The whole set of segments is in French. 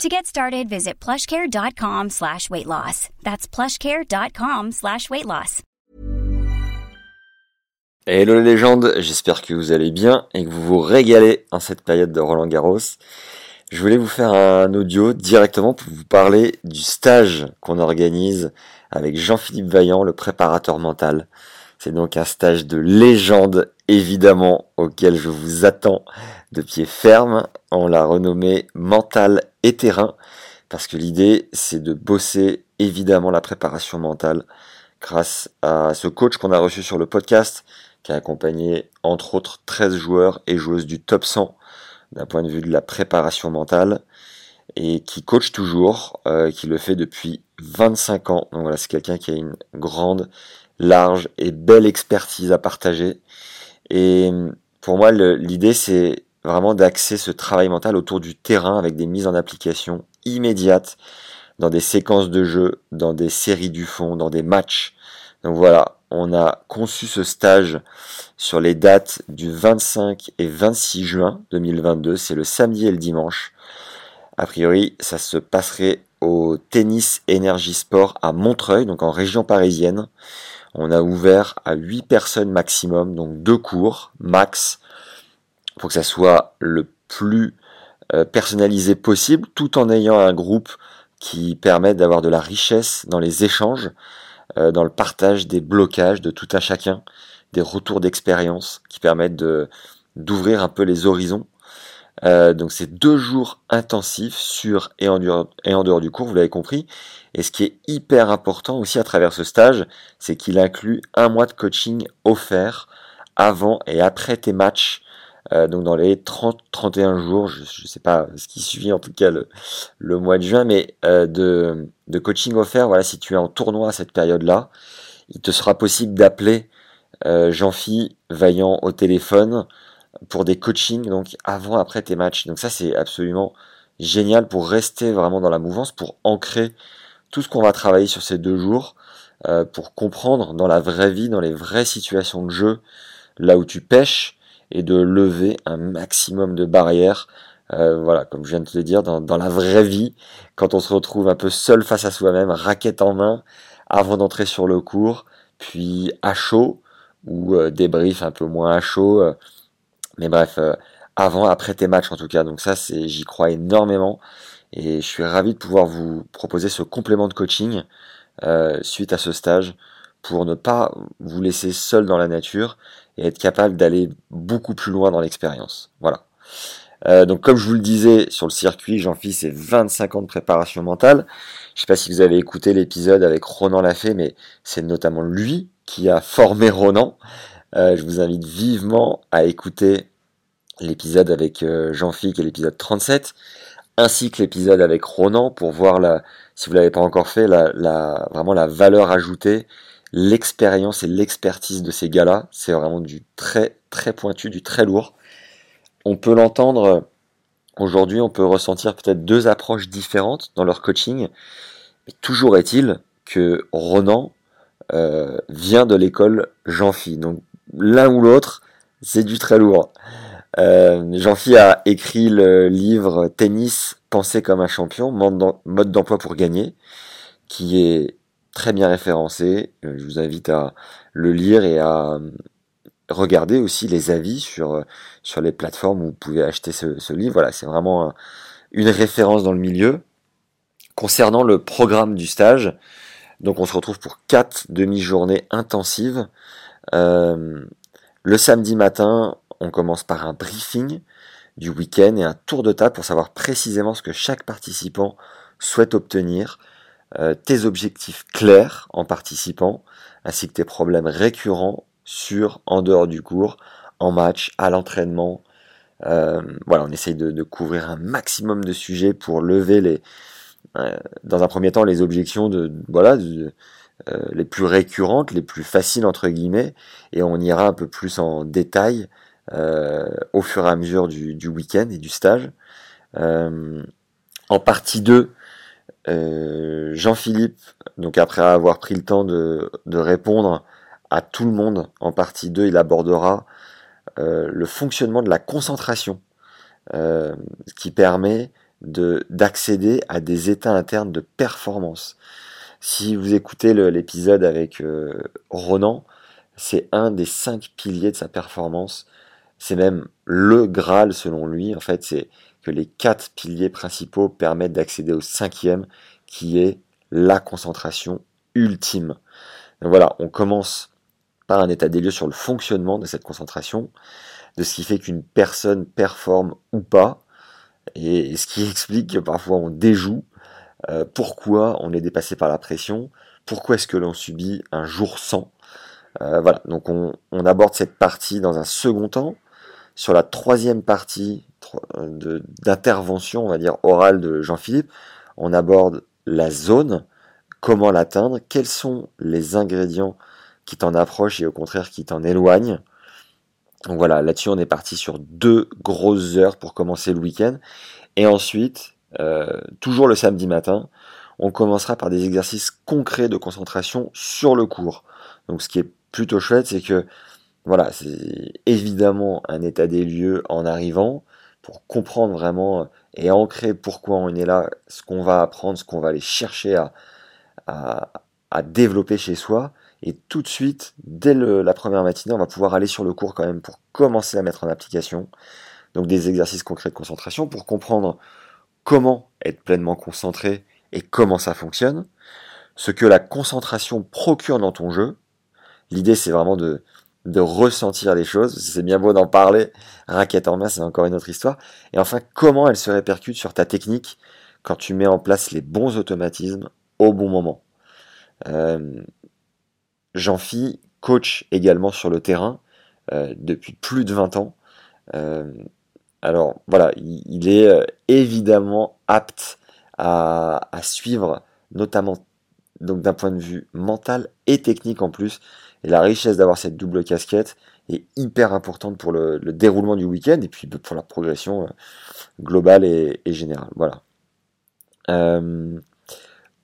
To get started, visit plushcare.com slash weight loss. That's plushcare.com slash weight loss. Hello les légendes, j'espère que vous allez bien et que vous vous régalez en cette période de Roland Garros. Je voulais vous faire un audio directement pour vous parler du stage qu'on organise avec Jean-Philippe Vaillant, le préparateur mental. C'est donc un stage de légende, évidemment, auquel je vous attends de pied ferme. On l'a renommé Mental et Terrain, parce que l'idée, c'est de bosser évidemment la préparation mentale grâce à ce coach qu'on a reçu sur le podcast, qui a accompagné entre autres 13 joueurs et joueuses du top 100 d'un point de vue de la préparation mentale et qui coach toujours, euh, qui le fait depuis 25 ans. Donc voilà, c'est quelqu'un qui a une grande, large et belle expertise à partager. Et pour moi, l'idée, c'est vraiment d'axer ce travail mental autour du terrain avec des mises en application immédiates dans des séquences de jeu, dans des séries du fond, dans des matchs. Donc voilà, on a conçu ce stage sur les dates du 25 et 26 juin 2022. C'est le samedi et le dimanche. A priori, ça se passerait au Tennis Énergie Sport à Montreuil, donc en région parisienne. On a ouvert à 8 personnes maximum, donc deux cours max, pour que ça soit le plus euh, personnalisé possible, tout en ayant un groupe qui permet d'avoir de la richesse dans les échanges, euh, dans le partage des blocages de tout à chacun, des retours d'expérience qui permettent d'ouvrir un peu les horizons. Euh, donc c'est deux jours intensifs sur et en dehors du cours, vous l'avez compris. Et ce qui est hyper important aussi à travers ce stage, c'est qu'il inclut un mois de coaching offert avant et après tes matchs euh, donc dans les 30-31 jours, je ne sais pas ce qui suit en tout cas le, mois de juin, mais euh, de, coaching offert, voilà, si tu es en tournoi à cette période-là, il te sera possible d'appeler euh, Jean-Phi Vaillant au téléphone pour des coachings donc avant après tes matchs. Donc ça c'est absolument génial pour rester vraiment dans la mouvance, pour ancrer tout ce qu'on va travailler sur ces deux jours, pour comprendre dans la vraie vie, dans les vraies situations de jeu, là où tu pêches, et de lever un maximum de barrières. Euh, voilà, comme je viens de te le dire, dans, la vraie vie, quand on se retrouve un peu seul face à soi-même, raquette en main, avant d'entrer sur le cours, puis à chaud, ou euh, débrief un peu moins à chaud. Euh, mais bref, avant, après tes matchs en tout cas. Donc ça, c'est, j'y crois énormément. Et je suis ravi de pouvoir vous proposer ce complément de coaching suite à ce stage pour ne pas vous laisser seul dans la nature et être capable d'aller beaucoup plus loin dans l'expérience. Voilà. Euh, donc comme je vous le disais sur le circuit, j'en fis c'est 25 ans de préparation mentale. Je sais pas si vous avez écouté l'épisode avec Ronan Lafay, mais c'est notamment lui qui a formé Ronan. Euh, je vous invite vivement à écouter l'épisode avec euh, Jean-Phi, qui est l'épisode 37, ainsi que l'épisode avec Ronan pour voir la, si vous l'avez pas encore fait, vraiment la valeur ajoutée l'expérience et l'expertise de ces gars-là. C'est vraiment du très très pointu, du très lourd. On peut l'entendre aujourd'hui, on peut ressentir peut-être deux approches différentes dans leur coaching. Toujours est-il que Ronan euh, vient de l'école Jean-Phi. Donc l'un ou l'autre, c'est du très lourd. Euh, Jean-Phi a écrit le livre Tennis, penser comme un champion, mode d'emploi pour gagner, qui est très bien référencé. Euh, je vous invite à le lire et à euh, regarder aussi les avis sur, euh, sur les plateformes où vous pouvez acheter ce, livre. Voilà, c'est vraiment une référence dans le milieu. Concernant le programme du stage, donc on se retrouve pour quatre demi-journées intensives. le samedi matin, on commence par un briefing du week-end et un tour de table pour savoir précisément ce que chaque participant souhaite obtenir euh, tes objectifs clairs en participant, ainsi que tes problèmes récurrents sur, en dehors du cours, en match, à l'entraînement. Euh, voilà, on essaye de, couvrir un maximum de sujets pour lever les, euh, dans un premier temps, les objections de, voilà, les plus récurrentes, les plus faciles entre guillemets, et on ira un peu plus en détail au fur et à mesure du, du week-end et du stage. en partie 2, Jean-Philippe, donc après avoir pris le temps de, répondre à tout le monde, en partie 2, il abordera le fonctionnement de la concentration, qui permet d'accéder à des états internes de performance. Si vous écoutez l'épisode avec euh, Ronan, c'est un des cinq piliers de sa performance. C'est même le Graal selon lui. En fait, c'est que les quatre piliers principaux permettent d'accéder au cinquième, qui est la concentration ultime. voilà, on commence par un état des lieux sur le fonctionnement de cette concentration, de ce qui fait qu'une personne performe ou pas, et ce qui explique que parfois on déjoue, euh, pourquoi on est dépassé par la pression, pourquoi est-ce que l'on subit un jour sans. Euh, voilà, donc on, aborde cette partie dans un second temps. Sur la troisième partie d'intervention, on va dire orale de Jean-Philippe, on aborde la zone, comment l'atteindre, quels sont les ingrédients qui t'en approchent et au contraire qui t'en éloignent. Donc voilà, là-dessus on est parti sur deux grosses heures pour commencer le week-end. Et ensuite, euh, toujours le samedi matin, on commencera par des exercices concrets de concentration sur le cours. Donc ce qui est plutôt chouette, c'est que voilà, c'est évidemment un état des lieux en arrivant pour comprendre vraiment et ancrer pourquoi on est là, ce qu'on va apprendre, ce qu'on va aller chercher à, à, développer chez soi. Et tout de suite, dès la première matinée, on va pouvoir aller sur le cours quand même pour commencer à mettre en application. Donc des exercices concrets de concentration pour comprendre comment être pleinement concentré et comment ça fonctionne. Ce que la concentration procure dans ton jeu. L'idée, c'est vraiment de, de ressentir les choses. C'est bien beau d'en parler. Raquette en main, c'est encore une autre histoire. Et enfin, comment elle se répercute sur ta technique quand tu mets en place les bons automatismes au bon moment. Euh, Jean-Phi, coach également sur le terrain euh, depuis plus de 20 ans. Euh, alors voilà, il, est évidemment apte à, suivre, notamment d'un point de vue mental et technique en plus. Et la richesse d'avoir cette double casquette est hyper importante pour le, déroulement du week-end et puis pour la progression globale et, générale. Voilà.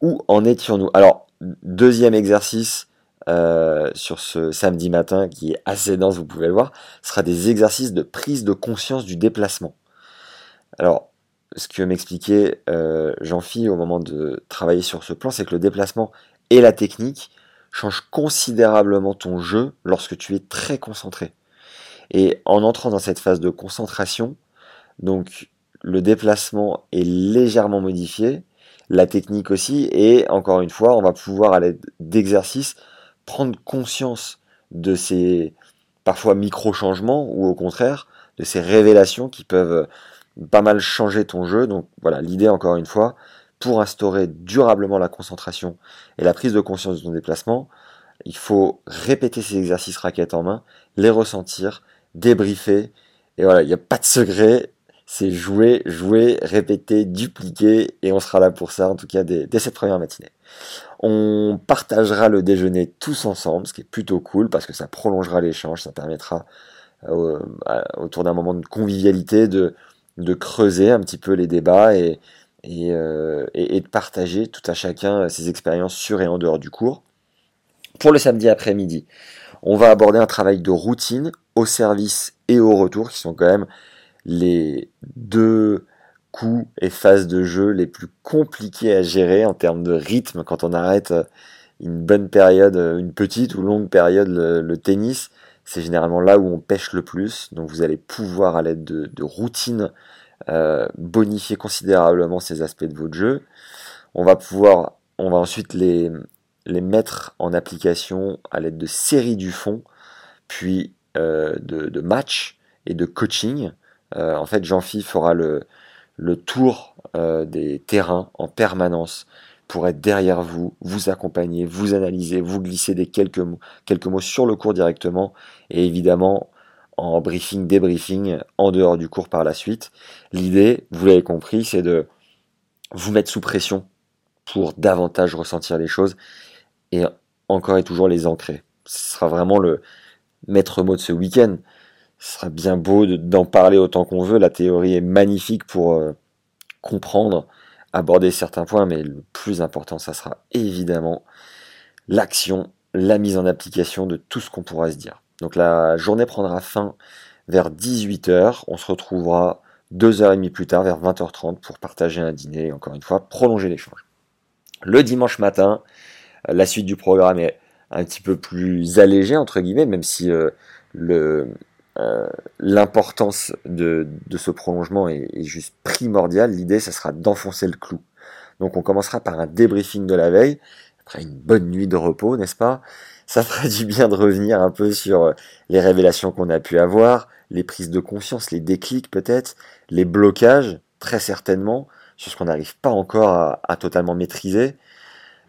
où en étions-nous? Alors, deuxième exercice, euh, sur ce samedi matin qui est assez dense, vous pouvez le voir, sera des exercices de prise de conscience du déplacement. Alors, ce que m'expliquait euh, Jean-Phi au moment de travailler sur ce plan, c'est que le déplacement et la technique changent considérablement ton jeu lorsque tu es très concentré. Et en entrant dans cette phase de concentration, donc le déplacement est légèrement modifié, la technique aussi, et encore une fois, on va pouvoir à l'aide d'exercices prendre conscience de ces parfois micro-changements ou au contraire de ces révélations qui peuvent pas mal changer ton jeu. Donc voilà, l'idée encore une fois, pour instaurer durablement la concentration et la prise de conscience de ton déplacement, il faut répéter ces exercices raquettes en main, les ressentir, débriefer. Et voilà, il n'y a pas de secret, c'est jouer, jouer, répéter, dupliquer, et on sera là pour ça, en tout cas dès, cette première matinée. On partagera le déjeuner tous ensemble, ce qui est plutôt cool, parce que ça prolongera l'échange, ça permettra euh, autour d'un moment de convivialité de, creuser un petit peu les débats et, euh, et, de partager tout à chacun ses expériences sur et en dehors du cours. Pour le samedi après-midi, on va aborder un travail de routine au service et au retour, qui sont quand même les deux coups et phases de jeu les plus compliqués à gérer en termes de rythme quand on arrête euh, une bonne période, euh, une petite ou longue période le, tennis. C'est généralement là où on pêche le plus. Donc vous allez pouvoir à l'aide de, de routines euh, bonifier considérablement ces aspects de votre jeu. On va pouvoir, on va ensuite les, les mettre en application à l'aide de séries du fond, puis de, de matchs et de coaching. Euh, en fait, Jean-Phi fera le, tour euh, des terrains en permanence pour être derrière vous, vous accompagner, vous analyser, vous glisser des quelques quelques mots sur le cours directement et évidemment en briefing, débriefing en dehors du cours par la suite. L'idée, vous l'avez compris, c'est de vous mettre sous pression pour davantage ressentir les choses et encore et toujours les ancrer. Ce sera vraiment le maître mot de ce week-end. Ce sera bien beau d'en parler autant qu'on veut. La théorie est magnifique pour euh, comprendre, aborder certains points, mais le plus important, ça sera évidemment l'action, la mise en application de tout ce qu'on pourra se dire. Donc la journée prendra fin vers 18h. On se retrouvera deux heures et demie plus tard, vers 20h30, pour partager un dîner et encore une fois prolonger l'échange. Le dimanche matin, la suite du programme est un petit peu plus allégée, entre guillemets, même si euh, euh, l'importance de, ce prolongement est, est juste primordiale. L'idée, ça sera d'enfoncer le clou. Donc on commencera par un débriefing de la veille, après une bonne nuit de repos, n'est-ce pas? Ça fera du bien de revenir un peu sur les révélations qu'on a pu avoir, les prises de conscience, les déclics peut-être, les blocages, très certainement, sur ce qu'on n'arrive pas encore à, totalement maîtriser.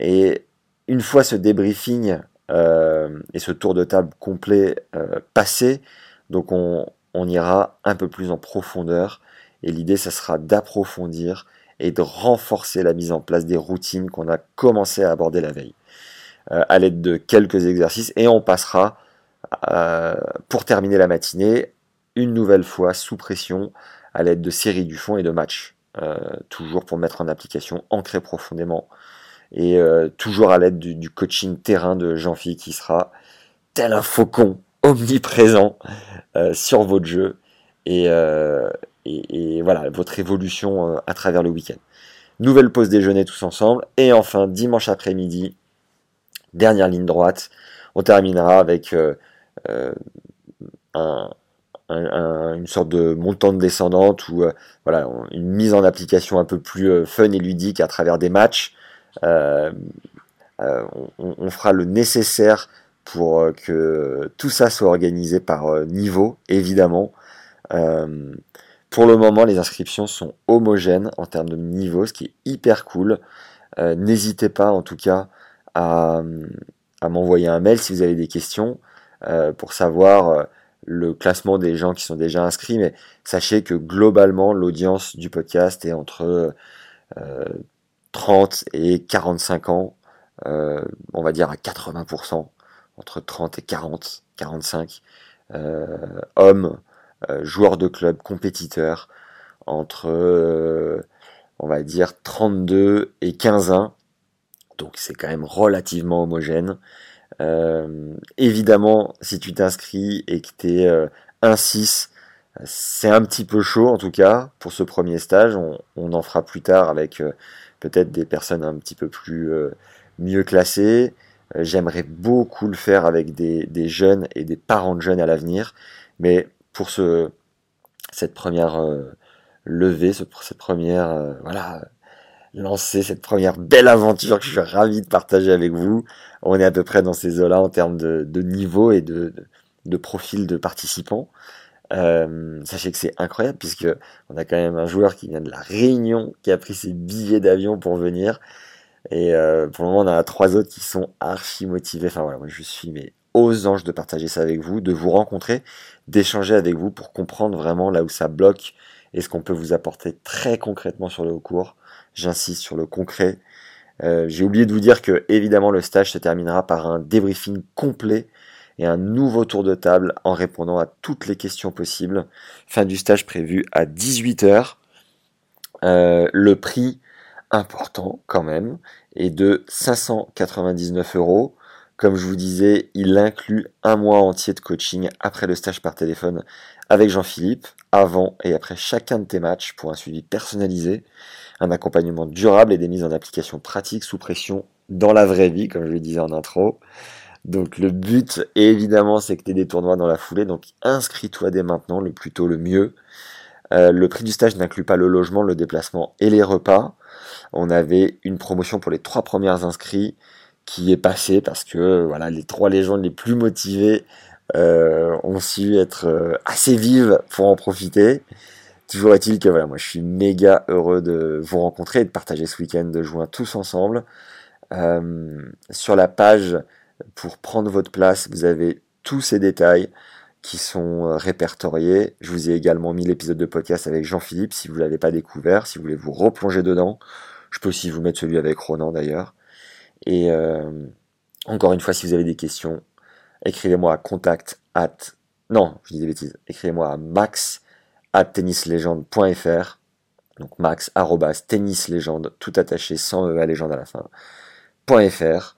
Et une fois ce débriefing euh, et ce tour de table complet euh, passé, donc on, on, ira un peu plus en profondeur. Et l'idée, ça sera d'approfondir et de renforcer la mise en place des routines qu'on a commencé à aborder la veille, euh, à l'aide de quelques exercices. Et on passera, pour terminer la matinée, une nouvelle fois sous pression à l'aide de séries du fond et de matchs. Euh, toujours pour mettre en application, ancré profondément. Et euh, toujours à l'aide du, coaching terrain de Jean-Philippe qui sera tel un faucon omniprésent euh, sur votre jeu et, et, voilà votre évolution à travers le week-end. Nouvelle pause déjeuner tous ensemble et enfin dimanche après-midi, dernière ligne droite, on terminera avec un, une sorte de montante descendante ou euh, une mise en application un peu plus euh, fun et ludique à travers des matchs. Euh, on, fera le nécessaire pour que tout ça soit organisé par niveau, évidemment. Pour le moment, les inscriptions sont homogènes en termes de niveau, ce qui est hyper cool. N'hésitez pas, en tout cas, à, m'envoyer un mail si vous avez des questions pour savoir le classement des gens qui sont déjà inscrits, mais sachez que globalement, l'audience du podcast est entre 30 euh, et 45 ans, euh, on va dire à 80%, entre 30 et 40, 45, euh, hommes, joueurs de club, compétiteurs, entre, on va dire, 32 et 15 ans. Donc c'est quand même relativement homogène. Euh, évidemment, si tu t'inscris et que tu es 1-6, c'est un petit peu chaud en tout cas pour ce premier stage. On, en fera plus tard avec euh, peut-être des personnes un petit peu plus euh, mieux classées. J'aimerais beaucoup le faire avec des, jeunes et des parents de jeunes à l'avenir. Mais pour ce, cette première levée, cette première voilà, lancer cette première belle aventure que je suis ravi de partager avec vous. On est à peu près dans ces eaux-là en termes de, niveau et de, profil de participants. Euh, sachez que c'est incroyable puisque on a quand même un joueur qui vient de la Réunion, qui a pris ses billets d'avion pour venir. Et euh, pour le moment, on a trois autres qui sont archi motivés. Enfin voilà, moi je suis mais aux anges de partager ça avec vous, de vous rencontrer, d'échanger avec vous pour comprendre vraiment là où ça bloque et ce qu'on peut vous apporter très concrètement sur le haut cours. J'insiste sur le concret. Euh, j'ai oublié de vous dire que évidemment le stage se terminera par un débriefing complet et un nouveau tour de table en répondant à toutes les questions possibles. Fin du stage prévu à 18h. Euh, le prix important quand même est de 599 euros. Comme je vous disais, il inclut un mois entier de coaching après le stage par téléphone avec Jean-Philippe, avant et après chacun de tes matchs pour un suivi personnalisé un accompagnement durable et des mises en application pratiques sous pression dans la vraie vie, comme je le disais en intro. Donc le but, évidemment, c'est que tu aies des tournois dans la foulée, donc inscris-toi dès maintenant, le plus tôt le mieux. Euh, le prix du stage n'inclut pas le logement, le déplacement et les repas. On avait une promotion pour les trois premières inscrits qui est passée parce que voilà les trois légendes les plus motivées euh, ont su être euh, assez vives pour en profiter. Toujours est-il que voilà, moi je suis méga heureux de vous rencontrer et de partager ce week-end de juin tous ensemble. Euh, sur la page pour prendre votre place, vous avez tous ces détails qui sont répertoriés. Je vous ai également mis l'épisode de podcast avec Jean-Philippe si vous ne l'avez pas découvert, si vous voulez vous replonger dedans. Je peux aussi vous mettre celui avec Ronan d'ailleurs. Et, euh, Encore une fois, si vous avez des questions, écrivez-moi à contact at non, je dis des bêtises. Écrivez-moi à max at tennislegende.fr. Donc max arrobas tennislegende, tout attaché sans E légende à la fin. .fr.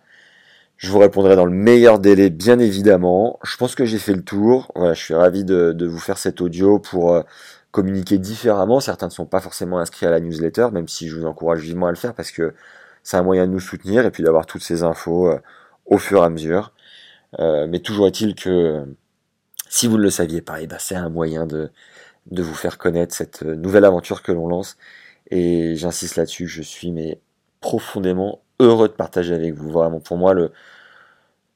Je vous répondrai dans le meilleur délai, bien évidemment. Je pense que j'ai fait le tour. Voilà, je suis ravi de, vous faire cet audio pour euh, communiquer différemment. Certains ne sont pas forcément inscrits à la newsletter, même si je vous encourage vivement à le faire parce que c'est un moyen de nous soutenir et puis d'avoir toutes ces infos euh, au fur et à mesure. Euh, mais toujours est-il que si vous ne le saviez pas, eh ben, c'est un moyen de, vous faire connaître cette nouvelle aventure que l'on lance. Et j'insiste là-dessus, je suis profondément heureux de partager avec vous. Vraiment, pour moi, le,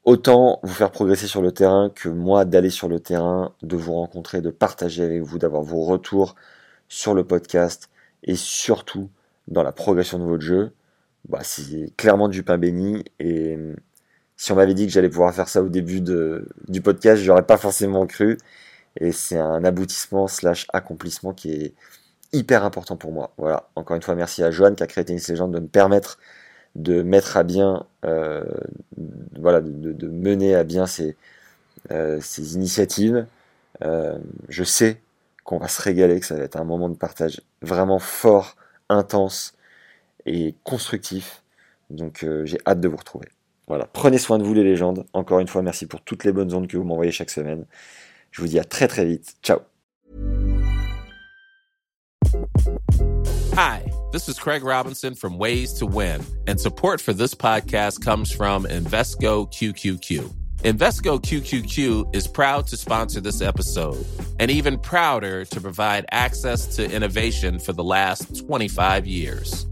autant vous faire progresser sur le terrain que moi d'aller sur le terrain, de vous rencontrer, de partager avec vous, d'avoir vos retours sur le podcast et surtout dans la progression de votre jeu. Bah, c'est clairement du pain béni et si on m'avait dit que j'allais pouvoir faire ça au début de, du podcast, j'aurais pas forcément cru. Et c'est un aboutissement slash accomplissement qui est hyper important pour moi. Voilà. Encore une fois, merci à Joanne qui a créé Tennis Legend de me permettre de mettre à bien, euh, voilà, de, mener à bien ces, euh, ces initiatives. Euh, je sais qu'on va se régaler, que ça va être un moment de partage vraiment fort, intense et constructif. Donc j'ai hâte de vous retrouver. Voilà, prenez soin de vous les légendes. Encore une fois, merci pour toutes les bonnes ondes que vous m'envoyez chaque semaine. Je vous dis à très très vite. Ciao. Hi, this is Craig Robinson from Ways to Win, and support for this podcast comes from Invesco QQQ. Invesco QQQ is proud to sponsor this episode and even prouder to provide access to innovation for the last 25 years.